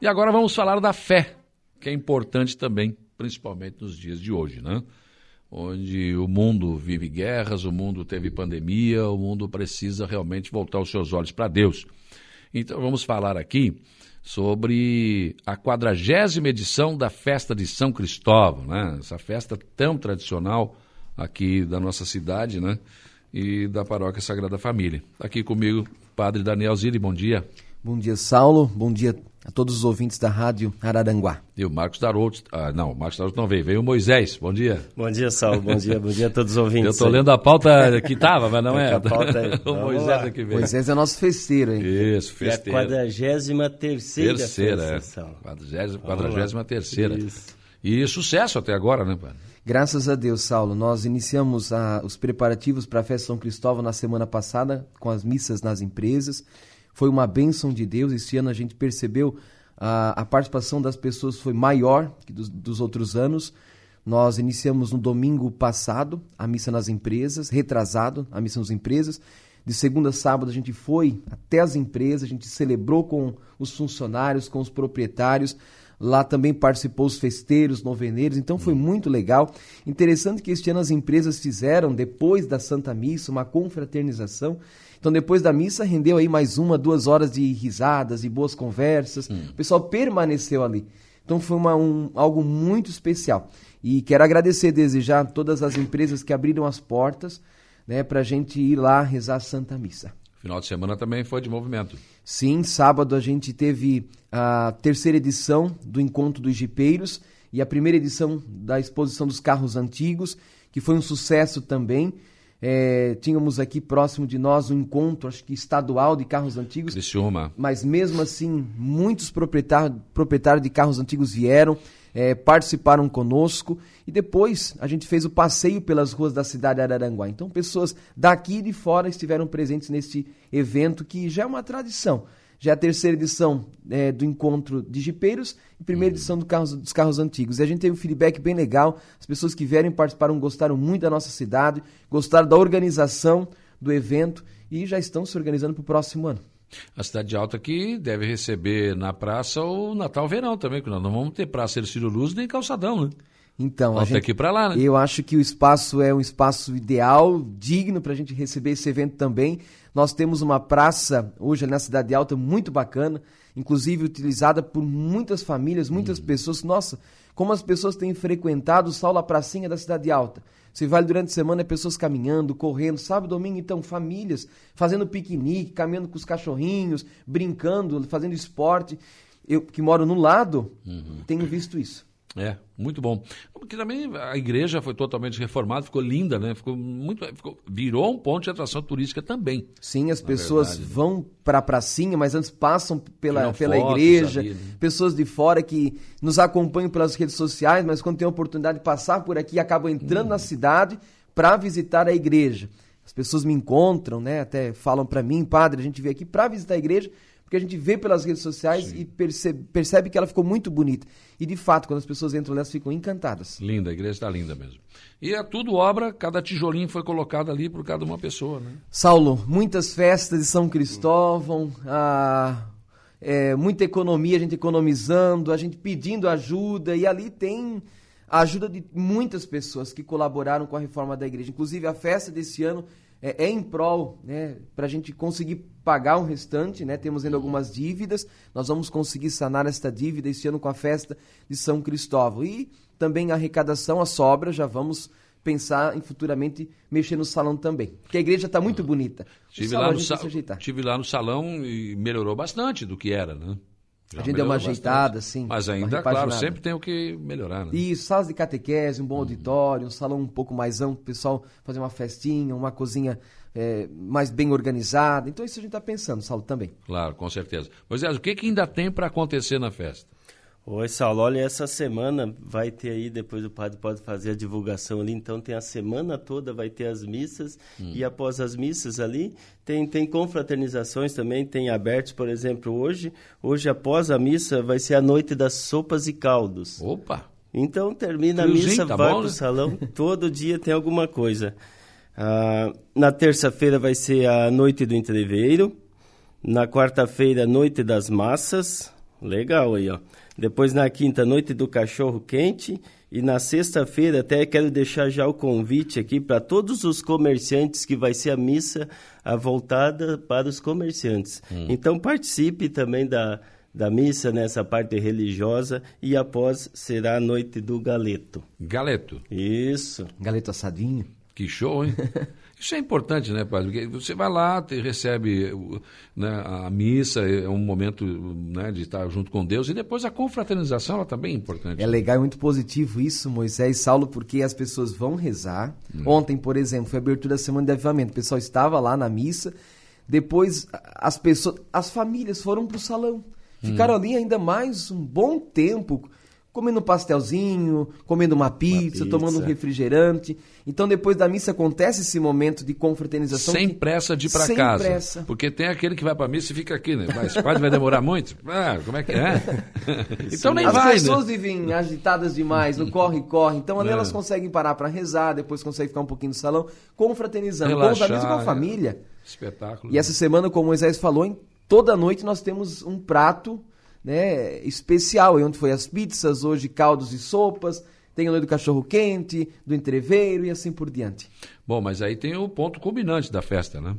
E agora vamos falar da fé, que é importante também, principalmente nos dias de hoje, né? Onde o mundo vive guerras, o mundo teve pandemia, o mundo precisa realmente voltar os seus olhos para Deus. Então vamos falar aqui sobre a quadragésima edição da festa de São Cristóvão, né? Essa festa tão tradicional aqui da nossa cidade, né? E da paróquia Sagrada Família. Aqui comigo, Padre Daniel Zilli, bom dia. Bom dia, Saulo. Bom dia a todos os ouvintes da Rádio Araranguá. E o Marcos Daroto, ah, não, o Marcos Daroto não veio, veio o Moisés, bom dia. Bom dia, Saulo, bom dia, bom dia a todos os ouvintes. Eu estou lendo a pauta que estava, mas não é. A pauta é. o Moisés aqui veio. Moisés é nosso festeiro, hein? Isso, é festeiro. E a quadragésima terceira Terceira, é. Saulo. Quadragésima terceira. Isso. E sucesso até agora, né, Padre? Graças a Deus, Saulo. Nós iniciamos a- os preparativos para a festa São Cristóvão na semana passada, com as missas nas empresas. Foi uma bênção de Deus. Este ano a gente percebeu a, a participação das pessoas foi maior que dos, dos outros anos. Nós iniciamos no domingo passado a missa nas empresas, retrasado a missa nas empresas. De segunda a sábado a gente foi até as empresas, a gente celebrou com os funcionários, com os proprietários. Lá também participou os festeiros, noveneiros, então foi muito legal. Interessante que este ano as empresas fizeram, depois da Santa Missa, uma confraternização. Então, depois da missa, rendeu aí mais uma, duas horas de risadas e boas conversas. O pessoal permaneceu ali. Então, foi uma, um, algo muito especial. E quero agradecer, desejar a todas as empresas que abriram as portas né, para a gente ir lá rezar a Santa Missa. Final de semana também foi de movimento. Sim, sábado a gente teve a terceira edição do Encontro dos Jipeiros e a primeira edição da exposição dos carros antigos, que foi um sucesso também. É, tínhamos aqui próximo de nós um encontro, acho que estadual de carros antigos, Criciúma. mas mesmo assim muitos proprietários, proprietários de carros antigos vieram, é, participaram conosco e depois a gente fez o passeio pelas ruas da cidade de Araranguá. Então pessoas daqui e de fora estiveram presentes neste evento que já é uma tradição. Já é a terceira edição é, do encontro de jipeiros e primeira edição do carros, dos carros antigos. E a gente teve um feedback bem legal. As pessoas que vieram e participaram gostaram muito da nossa cidade, gostaram da organização do evento e já estão se organizando para o próximo ano. A cidade de Alta que deve receber na praça o Natal Verão também, que nós não vamos ter praça Ercílio Luz nem calçadão, né? Então, a gente, ir para lá, né? eu acho que o espaço é um espaço ideal, digno para a gente receber esse evento também. Nós temos uma praça hoje na Cidade Alta muito bacana, inclusive utilizada por muitas famílias, Uhum. muitas pessoas. Nossa, como as pessoas têm frequentado o Saulo a Pracinha da Cidade Alta. Você vai durante a semana, é pessoas caminhando, correndo, sábado, domingo, então, famílias fazendo piquenique, caminhando com os cachorrinhos, brincando, fazendo esporte. Eu, que moro no lado, Uhum. tenho visto isso. É, muito bom. Porque também a igreja foi totalmente reformada, ficou linda, né? Ficou muito, ficou- virou um ponto de atração turística também. Sim, as pessoas verdade, né? vão para a pracinha, mas antes passam pela, pela igreja, ali, né? pessoas de fora que nos acompanham pelas redes sociais, mas quando tem a oportunidade de passar por aqui, acabam entrando Hum. na cidade para visitar a igreja. As pessoas me encontram, né? Até falam para mim, padre, a gente veio aqui para visitar a igreja, porque a gente vê pelas redes sociais e percebe, percebe que ela ficou muito bonita. E de fato, quando as pessoas entram, elas ficam encantadas. Linda, a igreja está linda mesmo. E é tudo obra, cada tijolinho foi colocado ali por cada uma pessoa, né? Saulo, muitas festas de São Cristóvão, ah, é, muita economia, a gente economizando, a gente pedindo ajuda, e ali tem a ajuda de muitas pessoas que colaboraram com a reforma da igreja. Inclusive, a festa desse ano é, é em prol, né, para a gente conseguir pagar o restante, né, temos ainda algumas dívidas, nós vamos conseguir sanar esta dívida esse ano com a festa de São Cristóvão. E também a arrecadação, a sobra, já vamos pensar em futuramente mexer no salão também. Porque a igreja está muito bonita. Tive lá, no tive lá no salão e melhorou bastante do que era, né? Já A gente deu uma ajeitada, bastante. sim, Mas ainda, claro, sempre tem o que melhorar, né? Isso, salas de catequese, um bom auditório, um salão um pouco mais amplo, o pessoal fazer uma festinha, uma cozinha é, mais bem organizada. Então isso a gente está pensando, Saulo, também. Claro, com certeza. Moisés, o que, que ainda tem para acontecer na festa? Oi, Saulo. Olha, essa semana vai ter aí, depois o padre pode fazer a divulgação ali, então tem a semana toda, vai ter as missas, e após as missas ali, tem, tem confraternizações também, tem abertos, por exemplo, hoje, hoje após a missa vai ser a noite das sopas e caldos. Opa! Então termina a Friozinho, missa, tá vai bom, pro né? salão, todo dia tem alguma coisa. Ah, na terça-feira vai ser a noite do entreveiro, na quarta-feira, noite das massas, Legal aí, ó. Depois na quinta, noite do cachorro quente. E na sexta-feira, até quero deixar já o convite aqui para todos os comerciantes, que vai ser a missa a voltada para os comerciantes. Hum. Então participe também da, da missa nessa parte religiosa e após será a noite do galeto. Galeto. Isso. Galeto assadinho. Que show, hein? Isso é importante, né, padre? Porque você vai lá, recebe né, a missa, é um momento né, de estar junto com Deus, e depois a confraternização ela também é importante. É legal e muito positivo isso, Moisés e Saulo, porque as pessoas vão rezar. Hum. Ontem, por exemplo, foi a abertura da semana de avivamento. O pessoal estava lá na missa, depois as pessoas, as famílias foram para o salão. Ficaram hum. ali ainda mais um bom tempo comendo um pastelzinho, comendo uma pizza, uma pizza, tomando um refrigerante. Então, depois da missa acontece esse momento de confraternização. Sem que... pressa de ir para casa. Sem pressa. Porque tem aquele que vai para missa e fica aqui, né? Mas quase vai demorar muito. Ah, como é que é? então nem As vai, As pessoas né? vivem agitadas demais, no corre-corre. Então, ali é. elas conseguem parar para rezar, depois conseguem ficar um pouquinho no salão, confraternizando. Relaxar, com os amigos com a família. Espetáculo. E essa semana, como Moisés falou, em toda noite nós temos um prato né, especial, onde foi as pizzas, hoje caldos e sopas, tem o do cachorro quente, do entreveiro e assim por diante. Bom, mas aí tem o ponto culminante da festa, né?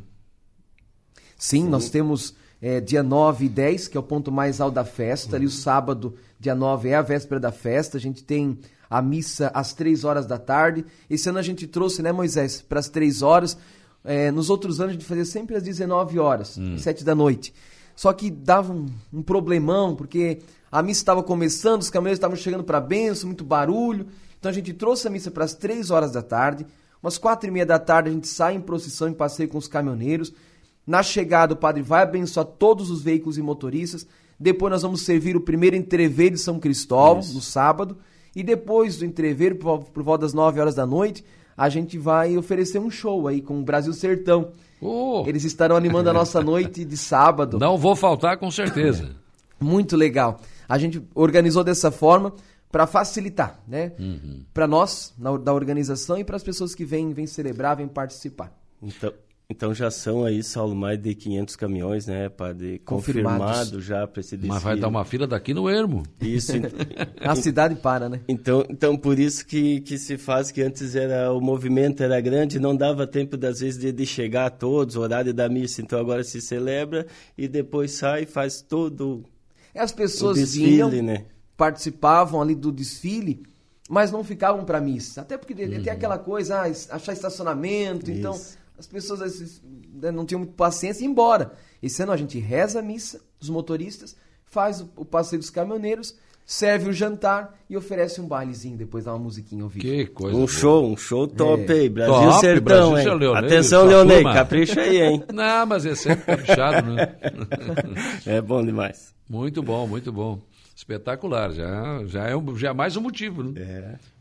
Sim, Sim. nós temos é, dia 9 e 10, que é o ponto mais alto da festa, uhum. ali o sábado, dia 9 é a véspera da festa, a gente tem a missa às 3 horas da tarde. Esse ano a gente trouxe, né, Moisés, para as 3 horas. É, nos outros anos a gente fazia sempre às 19 horas, hum. 7 da noite. Só que dava um, um problemão, porque a missa estava começando, os caminhoneiros estavam chegando para a benção, muito barulho. Então a gente trouxe a missa para as três horas da tarde. Umas quatro e meia da tarde a gente sai em procissão em passeio com os caminhoneiros. Na chegada, o padre vai abençoar todos os veículos e motoristas. Depois nós vamos servir o primeiro entreveiro de São Cristóvão, Isso. no sábado. E depois do entreveiro, por, por volta das 9 horas da noite, a gente vai oferecer um show aí com o Brasil Sertão. Oh. Eles estarão animando a nossa noite de sábado. Não vou faltar, com certeza. Muito legal. A gente organizou dessa forma para facilitar, né? Uhum. Para nós, na, da organização, e para as pessoas que vêm, vêm celebrar, vêm participar. Então, então já são aí, Saulo, mais de 500 caminhões, né, padre? Confirmado já para esse desfile. Mas vai dar uma fila daqui no Ermo. Isso. a cidade para, né? Então, então por isso que, que se faz que antes era o movimento era grande, não dava tempo das vezes de, de chegar a todos, o horário da missa. Então agora se celebra e depois sai faz todo é, As pessoas o desfile, vinham, né? participavam ali do desfile, mas não ficavam para missa. Até porque uhum. tem aquela coisa, ah, achar estacionamento, então isso. então as pessoas né, não tinham muito paciência e ir embora. Esse ano a gente reza a missa dos motoristas, faz o, o passeio dos caminhoneiros, serve o jantar e oferece um bailezinho, depois dá uma musiquinha ao vivo. Que coisa. Um boa. show, um show top é. aí. Brasil top, Sertão, Brasil, hein? Leonei, Atenção, Leonei, capricha aí, hein? Não, mas é sempre caprichado, né? é bom demais. Muito bom, muito bom. Espetacular, já, já, é, um, já é mais um motivo, né? É.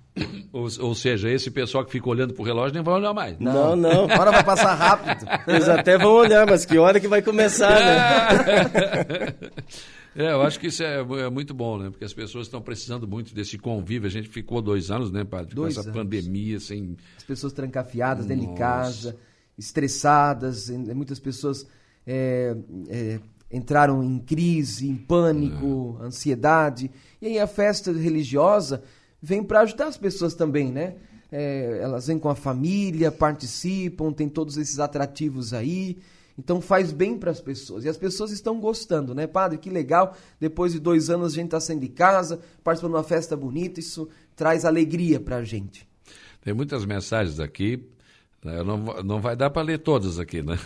Ou, ou, seja, esse pessoal que fica olhando pro relógio nem vai olhar mais. Não, não. A hora vai passar rápido. Eles até vão olhar, mas que hora que vai começar, né? É, eu acho que isso é, é, muito bom, né? Porque as pessoas estão precisando muito desse convívio. A gente ficou dois anos, né, padre? Dois com essa anos. pandemia, sem. As pessoas trancafiadas Nossa. dentro de casa, estressadas, muitas pessoas é, é, entraram em crise, em pânico, é. ansiedade. E aí a festa religiosa vem para ajudar as pessoas também, né? É, elas vêm com a família, participam, tem todos esses atrativos aí. Então faz bem para as pessoas. E as pessoas estão gostando, né, padre? Que legal. Depois de dois anos a gente está saindo de casa, participando de uma festa bonita. Isso traz alegria para a gente. Tem muitas mensagens aqui. Né? Não, não vai dar para ler todas aqui, né?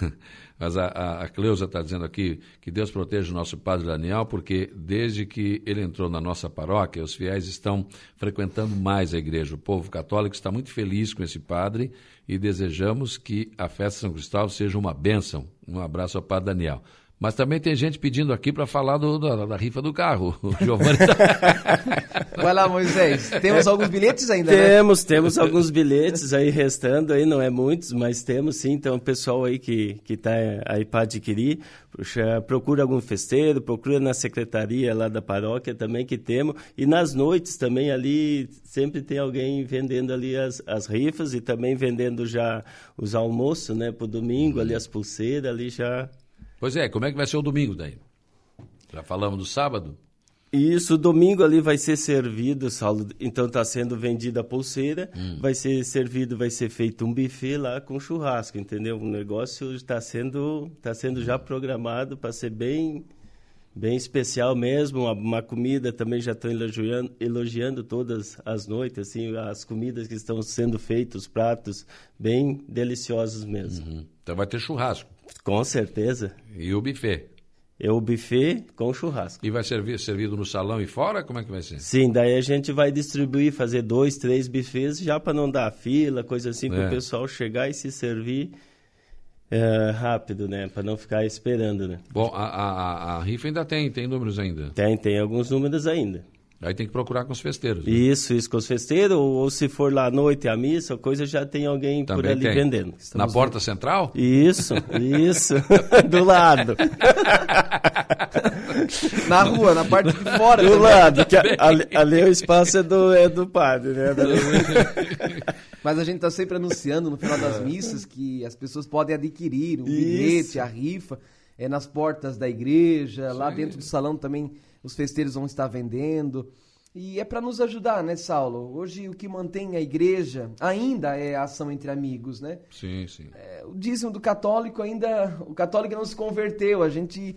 Mas a, a, a Cleusa está dizendo aqui que Deus proteja o nosso Padre Daniel, porque desde que ele entrou na nossa paróquia, os fiéis estão frequentando mais a igreja. O povo católico está muito feliz com esse padre e desejamos que a festa de São Cristóvão seja uma bênção. Um abraço ao Padre Daniel. Mas também tem gente pedindo aqui para falar do, da, da, rifa do carro. O Giovanni tá... Vai lá, Moisés. Temos alguns bilhetes ainda, Temos, né? temos alguns bilhetes aí restando aí, não é muitos, mas temos sim. Então, o pessoal aí que está aí para adquirir, procura algum festeiro, procura na secretaria lá da paróquia também que temos. E nas noites também ali sempre tem alguém vendendo ali as, as rifas e também vendendo já os almoços, né, para o domingo, ali as pulseiras ali já Pois é, como é que vai ser o domingo daí? Já falamos do sábado? Isso, domingo ali vai ser servido, Saulo. Então está sendo vendida a pulseira, hum. vai ser servido, vai ser feito um buffet lá com churrasco, entendeu? O negócio está sendo, tá sendo já programado para ser bem bem especial mesmo. Uma, uma comida também já estou elogiando, elogiando todas as noites, assim, as comidas que estão sendo feitas, os pratos bem deliciosos mesmo. Uhum. Então vai ter churrasco. Com certeza. E o buffet. É o buffet com churrasco. E vai ser servido no salão e fora? Como é que vai ser? Sim, daí a gente vai distribuir, fazer dois, três buffets já para não dar fila, coisa assim, para o é. pessoal chegar e se servir é, rápido, né? Para não ficar esperando, né? Bom, a, a, a, rifa ainda tem, tem números ainda? Tem, tem alguns números ainda. Aí tem que procurar com os festeiros. Né? Isso, isso, com os festeiros, ou, ou, se for lá à noite a missa, coisa já tem alguém Também por ali tem. vendendo. Estamos Na porta central? Isso, isso, do lado. na rua, na parte de fora. Do lado, que ali, ali, o espaço é do, é do padre, né? Mas a gente está sempre anunciando no final das missas que as pessoas podem adquirir o bilhete, a rifa, é nas portas da igreja, Sim. lá dentro do salão também os festeiros vão estar vendendo. E é para nos ajudar, né, Saulo? Hoje o que mantém a igreja ainda é a ação entre amigos, né? Sim, sim. É, o dízimo do católico ainda. O católico não se converteu, a gente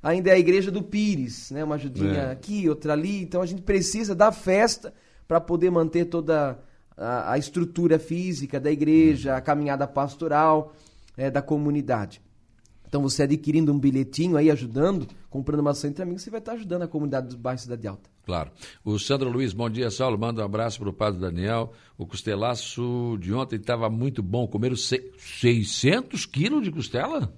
ainda é a igreja do Pires, né? Uma ajudinha é. aqui, outra ali. Então a gente precisa da festa para poder manter toda a, a, estrutura física da igreja, hum. a caminhada pastoral é, da comunidade. Então, você adquirindo um bilhetinho aí, ajudando, comprando uma ação entre amigos, você vai estar ajudando a comunidade dos bairros Cidade Alta. Claro. O Sandro Luiz, bom dia, Saulo. Manda um abraço para o padre Daniel. O costelaço de ontem estava muito bom. Comeram 600 quilos de costela?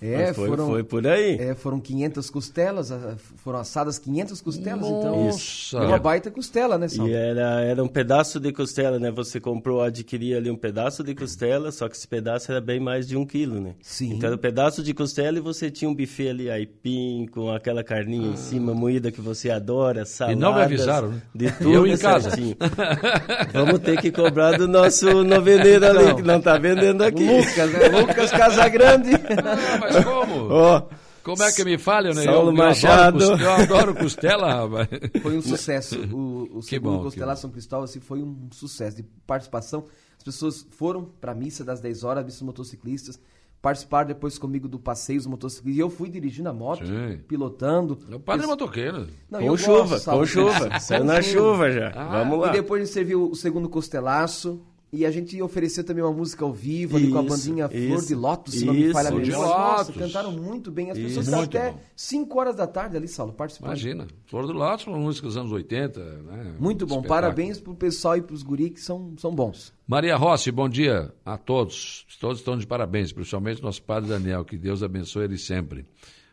É, foi, foram, foi por aí. É, foram 500 costelas, foram assadas 500 costelas, então. Nossa. É uma baita costela, né, Sal? E era, era um pedaço de costela, né? Você comprou, adquiria ali um pedaço de costela, só que esse pedaço era bem mais de um quilo, né? Sim. Então era um pedaço de costela e você tinha um buffet ali, aipim, com aquela carninha ah. em cima, moída que você adora, saladas. E não me avisaram, né? De tudo eu em casa. Vamos ter que cobrar do nosso noveleiro ali, que não tá vendendo aqui. Lucas, né? Lucas Casagrande. Mas como? Oh. Como é que me falha, né? Saulo eu, Machado. Eu adoro, eu adoro costela, rapaz. Foi um sucesso. O, o segundo bom, Costela São Cristóvão assim, foi um sucesso de participação. As pessoas foram para a missa das 10 horas, missa motociclistas, participaram depois comigo do passeio dos motociclistas. E eu fui dirigindo a moto, Sim. pilotando. O padre é motoqueiro. Não, com chuva, gosto, com chuva. Saiu na chuva já. Ah, Vamos lá. E depois a gente serviu o segundo costelaço. E a gente ofereceu também uma música ao vivo ali com a bandinha Flor de Lótus, se não me falha a memória. Nossa, cantaram muito bem. As pessoas até 5 horas da tarde ali, Saulo, participando. Imagina. Flor de Lótus, uma música dos anos 80. Né? Muito bom. Parabéns pro pessoal e pros guri que são, são bons. Maria Rossi, bom dia a todos. Todos estão de parabéns, principalmente nosso padre Daniel. Que Deus abençoe ele sempre.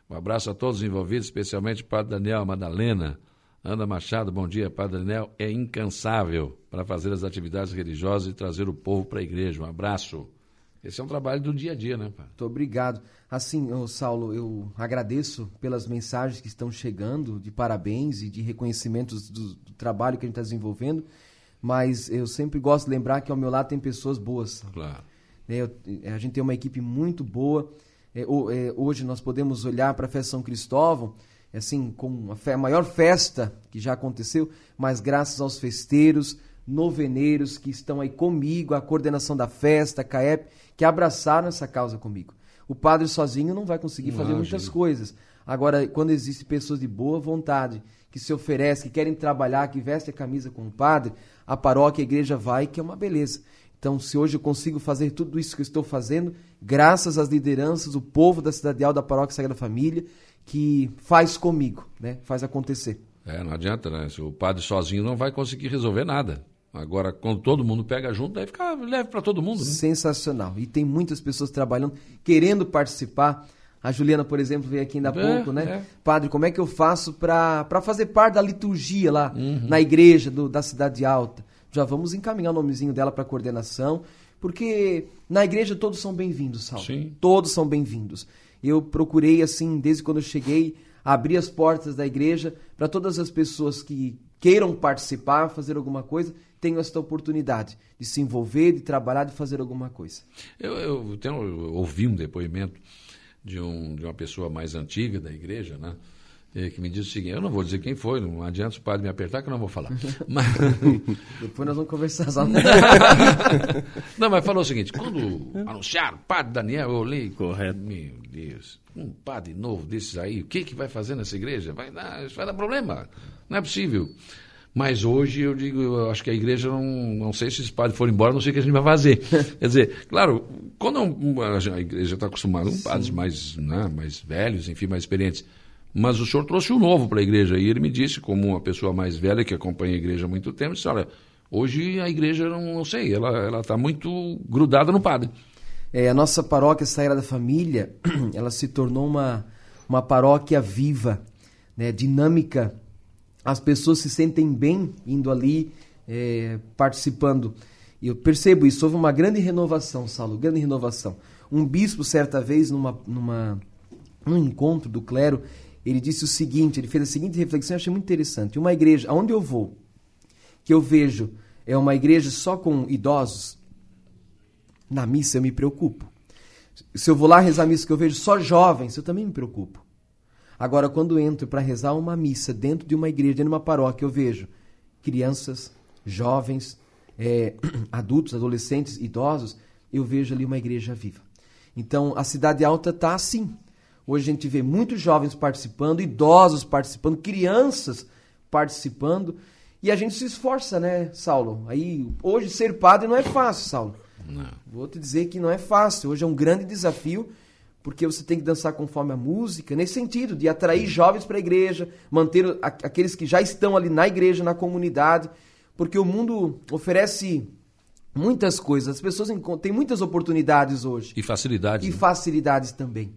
Um abraço a todos os envolvidos, especialmente o padre Daniel, a Madalena, Ana Machado, bom dia. Padre Daniel é incansável para fazer as atividades religiosas e trazer o povo para a igreja. Um abraço. Esse é um trabalho do dia a dia, né, pai? Muito obrigado. Assim, ô, Saulo, eu agradeço pelas mensagens que estão chegando de parabéns e de reconhecimentos do, do trabalho que a gente está desenvolvendo, mas eu sempre gosto de lembrar que ao meu lado tem pessoas boas. Claro. É, eu, a gente tem uma equipe muito boa. É, é, hoje nós podemos olhar para a festa São Cristóvão assim, com a, maior festa que já aconteceu, mas graças aos festeiros, noveneiros que estão aí comigo, a coordenação da festa, a CAEP, que abraçaram essa causa comigo. O padre sozinho não vai conseguir fazer muitas coisas. Agora, quando existem pessoas de boa vontade, que se oferecem, que querem trabalhar, que vestem a camisa com o padre, a paróquia, a igreja vai, que é uma beleza. Então, se hoje eu consigo fazer tudo isso que eu estou fazendo, graças às lideranças, o povo da Cidade Alta da Paróquia Sagrada Família, que faz comigo, né? Faz acontecer. É, não adianta, né? Se o padre sozinho não vai conseguir resolver nada. Agora, quando todo mundo pega junto, daí fica leve para todo mundo. Né? Sensacional. E tem muitas pessoas trabalhando, querendo participar. A Juliana, por exemplo, veio aqui ainda há é, pouco, né? É. Padre, como é que eu faço para fazer parte da liturgia lá uhum. na igreja do, da Cidade Alta? Já vamos encaminhar o nomezinho dela para coordenação, porque na igreja todos são bem-vindos, Sal. Sim. Todos são bem-vindos eu procurei, assim, desde quando eu cheguei, abrir as portas da igreja para todas as pessoas que queiram participar, fazer alguma coisa, tenham esta oportunidade de se envolver, de trabalhar, de fazer alguma coisa. Eu, eu, tenho, eu ouvi um depoimento de, um, de uma pessoa mais antiga da igreja, né? É, que me disse o seguinte, eu não vou dizer quem foi, não adianta o padre me apertar que eu não vou falar. Mas... Depois nós vamos conversar. Não, mas falou o seguinte, quando anunciaram padre Daniel, eu olhei, Correto. meu Deus, um padre novo desses aí, o que, que vai fazer nessa igreja? Vai dar, vai dar problema, não é possível. Mas hoje eu digo, eu acho que a igreja não, não sei se os padres forem embora, não sei o que a gente vai fazer. Quer dizer, claro, quando a igreja está acostumada com padres mais, né, mais velhos, enfim, mais experientes, mas o senhor trouxe um novo para a igreja e ele me disse, como uma pessoa mais velha que acompanha a igreja há muito tempo, disse, olha, hoje a igreja, não, não sei, ela está muito grudada no padre. É, a nossa paróquia Sagrada Família, ela se tornou uma, uma paróquia viva, né, dinâmica. As pessoas se sentem bem indo ali, é, participando. E eu percebo isso, houve uma grande renovação, Saulo, grande renovação. Um bispo, certa vez, numa, numa, num encontro do clero, ele disse o seguinte, ele fez a seguinte reflexão, eu achei muito interessante. Uma igreja, aonde eu vou, que eu vejo, é uma igreja só com idosos, na missa eu me preocupo. Se eu vou lá rezar a missa que eu vejo só jovens, eu também me preocupo. Agora, quando entro para rezar uma missa dentro de uma igreja, dentro de uma paróquia, eu vejo crianças, jovens, é, adultos, adolescentes, idosos, eu vejo ali uma igreja viva. Então, a Cidade Alta está assim. Hoje a gente vê muitos jovens participando, idosos participando, crianças participando. E a gente se esforça, né, Saulo? Aí, hoje ser padre não é fácil, Saulo. Não. Vou te dizer que não é fácil. Hoje é um grande desafio, porque você tem que dançar conforme a música, nesse sentido, de atrair jovens para a igreja, manter aqueles que já estão ali na igreja, na comunidade, porque o mundo oferece muitas coisas, as pessoas têm muitas oportunidades hoje. E facilidades. E né? facilidades também.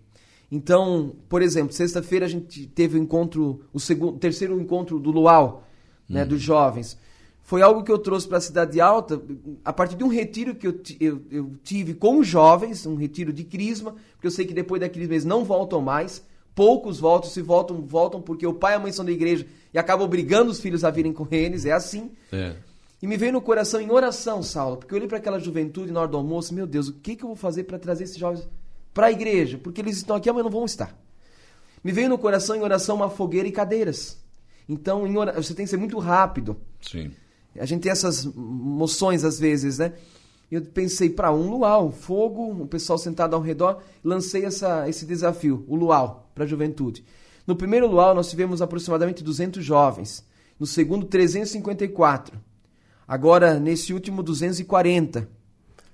Então, por exemplo, sexta-feira a gente teve o encontro, o segundo, terceiro encontro do Luau, né, Uhum. dos jovens. Foi algo que eu trouxe para a Cidade Alta a partir de um retiro que eu, eu, eu tive com os jovens, um retiro de crisma, porque eu sei que depois da crisma eles não voltam mais. Poucos voltam, se voltam, voltam porque o pai e a mãe são da igreja e acabam obrigando os filhos a virem com eles, é assim. É. E me veio no coração em oração, Saulo, porque eu olhei para aquela juventude na hora do almoço, meu Deus, o que, que eu vou fazer para trazer esses jovens para a igreja? Porque eles estão aqui, amanhã não vão estar. Me veio no coração em oração uma fogueira e cadeiras. Então, em você tem que ser muito rápido. Sim. A gente tem essas moções às vezes, né? Eu pensei, para um luau, fogo, o pessoal sentado ao redor, lancei essa, esse desafio, o luau, para a juventude. No primeiro luau, nós tivemos aproximadamente 200 jovens. No segundo, 354. Agora, nesse último, 240.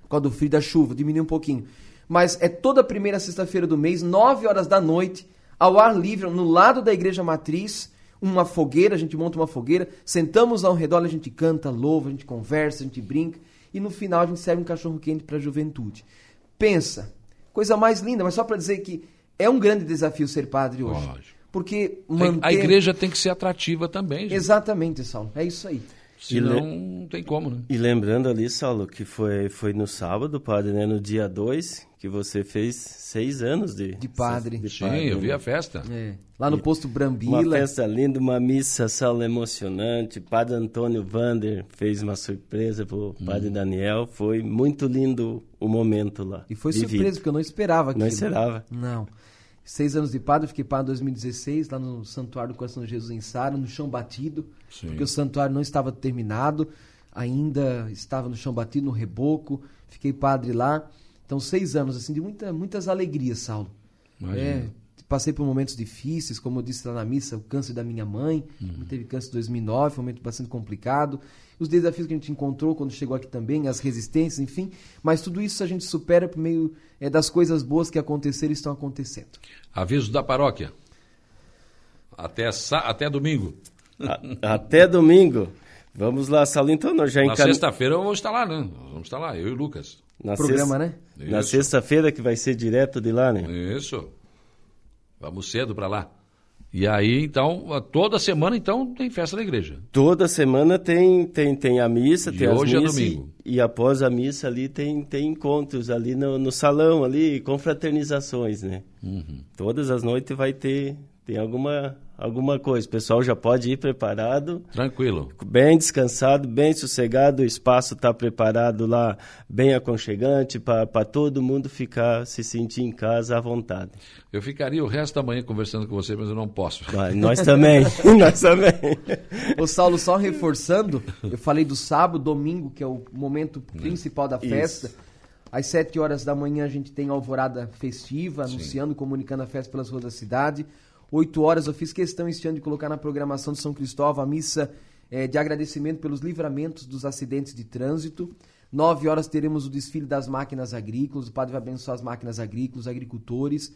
Por causa do frio da chuva, diminuiu um pouquinho. Mas é toda primeira sexta-feira do mês, 9 horas da noite, ao ar livre, no lado da igreja matriz, uma fogueira, a gente monta uma fogueira, sentamos ao redor, a gente canta, louva, a gente conversa, a gente brinca, e no final a gente serve um cachorro quente para a juventude. Pensa, coisa mais linda, mas só para dizer que é um grande desafio ser padre hoje. Lógico. Porque A- manter... A igreja tem que ser atrativa também, gente. Exatamente, Saulo, é isso aí. Senão não tem como, né? E lembrando ali, Saulo, que foi, foi no sábado, padre, né? No dia 2, que você fez seis anos de, De padre. de Sim, padre, eu vi né? a festa. É. Lá no posto Uma Brambila. festa linda, uma missa, Saulo, emocionante. Padre Antônio Vander fez uma surpresa pro Padre Hum. Daniel. Foi muito lindo o momento lá. E foi vivido. surpresa, porque eu não esperava aquilo. Não esperava. Não. Seis anos de padre, fiquei padre em 2016, lá no Santuário do Coração de Jesus em Sara, no chão batido, Sim. porque o santuário não estava terminado, ainda estava no chão batido, no reboco, fiquei padre lá. Então, seis anos, assim, de muita, muitas alegrias, Saulo. É, passei por momentos difíceis, como eu disse lá na missa, o câncer da minha mãe, Uhum. teve câncer em 2009, foi um momento bastante complicado. Os desafios que a gente encontrou quando chegou aqui também, as resistências, enfim. Mas tudo isso a gente supera por meio é, das coisas boas que aconteceram e estão acontecendo. Aviso da paróquia. Até, até domingo. A- até domingo. Vamos lá, Saulo. Então, nós já Na encaminhamos. sexta-feira eu vou estar lá, né? Vamos estar lá, eu e o Lucas. Na Programa, sexta- né? Na Isso. sexta-feira, que vai ser direto de lá, né? Isso. Vamos cedo para lá. E aí, então, toda semana, então, tem festa da igreja. Toda semana tem, tem, tem a missa, De tem as hoje a missas. e- domingo. E, após a missa ali tem, tem encontros ali no, no salão, ali, confraternizações, né? Uhum. Todas as noites vai ter, tem alguma alguma coisa. O pessoal já pode ir preparado. Tranquilo. Bem descansado, bem sossegado. O espaço está preparado lá, bem aconchegante, para todo mundo ficar, se sentir em casa à vontade. Eu ficaria o resto da manhã conversando com você, mas eu não posso. Ah, nós também, nós também. Ô Saulo, só reforçando, eu falei do sábado, domingo, que é o momento principal da festa. Isso. Às 7 horas da manhã a gente tem a alvorada festiva, Sim. anunciando, comunicando a festa pelas ruas da cidade. 8 horas eu fiz questão este ano de colocar na programação de São Cristóvão a missa é, de agradecimento pelos livramentos dos acidentes de trânsito. 9 horas teremos o desfile das máquinas agrícolas, o padre vai abençoar as máquinas agrícolas, agricultores.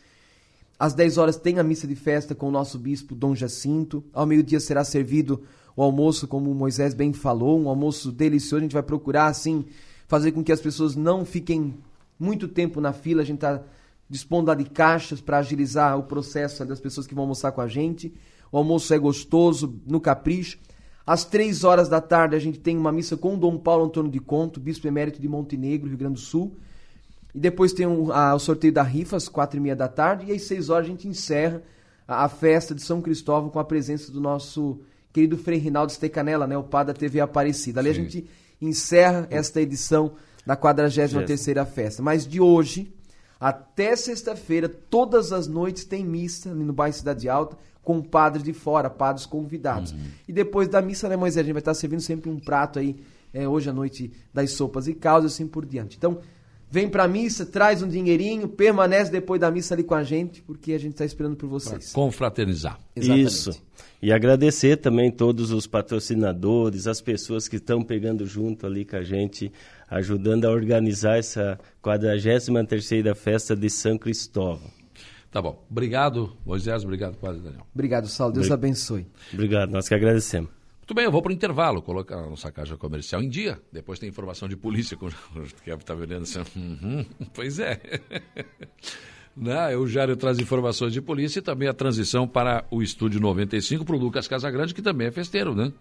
Às 10 horas tem a missa de festa com o nosso bispo Dom Jacinto. Ao meio-dia será servido o almoço, como o Moisés bem falou, um almoço delicioso. A gente vai procurar, assim, fazer com que as pessoas não fiquem muito tempo na fila. A gente está dispondo de caixas para agilizar o processo das pessoas que vão almoçar com a gente. O almoço é gostoso, no capricho. Às três horas da tarde a gente tem uma missa com o Dom Paulo Antônio de Conto, bispo emérito de Montenegro, Rio Grande do Sul. E depois tem um, a, o sorteio da rifa às quatro e meia da tarde. E às seis horas a gente encerra a, a festa de São Cristóvão com a presença do nosso querido Frei Rinaldo Stecanella, né, o padre da TV Aparecida. Ali Sim. a gente encerra esta edição da 43 terceira festa. Mas de hoje até sexta-feira, todas as noites tem missa ali no bairro Cidade Alta, com padres de fora, padres convidados. Uhum. E depois da missa, né, Moisés? A gente vai estar servindo sempre um prato aí, é, hoje à noite, das sopas e causas, assim por diante. Então, vem pra missa, traz um dinheirinho, permanece depois da missa ali com a gente, porque a gente está esperando por vocês. Pra confraternizar. Exatamente. Isso. E agradecer também todos os patrocinadores, as pessoas que estão pegando junto ali com a gente, ajudando a organizar essa 43ª festa de São Cristóvão. Tá bom. Obrigado, Moisés. Obrigado, Padre Daniel. Obrigado, Saulo. Deus Obrig... abençoe. Obrigado. Nós que agradecemos. Muito bem, eu vou para o intervalo, colocar a nossa caixa comercial em dia. Depois tem informação de polícia, que está vendo assim. Uhum, pois é. né? O Jário traz informações de polícia e também a transição para o Estúdio 95 para o Lucas Casagrande, que também é festeiro, né?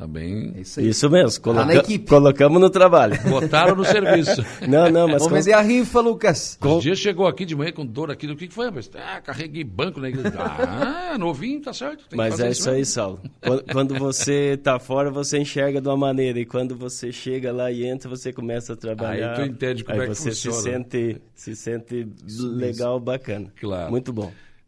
Também. É isso, isso, mesmo. Coloca... Tá na equipe. Colocamos no trabalho. Botaram no serviço. não, não, mas. Vamos com... vender a rifa, Lucas. Com... Um dia chegou aqui de manhã com dor aqui. O que foi? Ah, carreguei banco na igreja. Ah, novinho, tá certo. mas é isso aí, Saulo. Quando, quando você tá fora, você enxerga de uma maneira. E quando você chega lá e entra, você começa a trabalhar. Aí tu entende como aí é que você funciona. Você se sente, se sente legal, bacana. Claro. Muito bom.